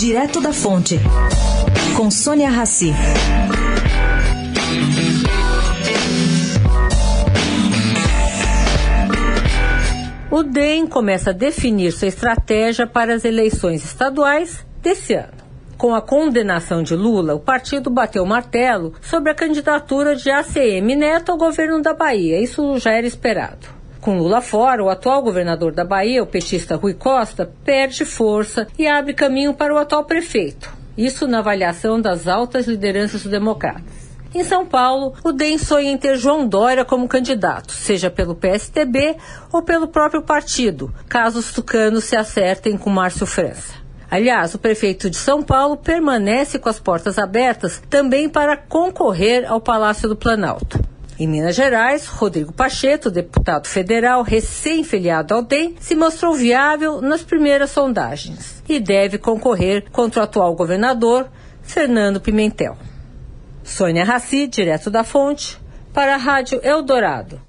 Direto da Fonte, com Sônia Rassi. O DEM começa a definir sua estratégia para as eleições estaduais desse ano. Com a condenação de Lula, o partido bateu martelo sobre a candidatura de ACM Neto ao governo da Bahia. Isso já era esperado. Com Lula fora, o atual governador da Bahia, o petista Rui Costa, perde força e abre caminho para o atual prefeito. Isso na avaliação das altas lideranças democratas. Em São Paulo, o DEM sonha em ter João Dória como candidato, seja pelo PSDB ou pelo próprio partido, caso os tucanos se acertem com Márcio França. Aliás, o prefeito de São Paulo permanece com as portas abertas também para concorrer ao Palácio do Planalto. Em Minas Gerais, Rodrigo Pacheco, deputado federal recém-filiado ao DEM, se mostrou viável nas primeiras sondagens e deve concorrer contra o atual governador, Fernando Pimentel. Sônia Raci, direto da fonte, para a Rádio Eldorado.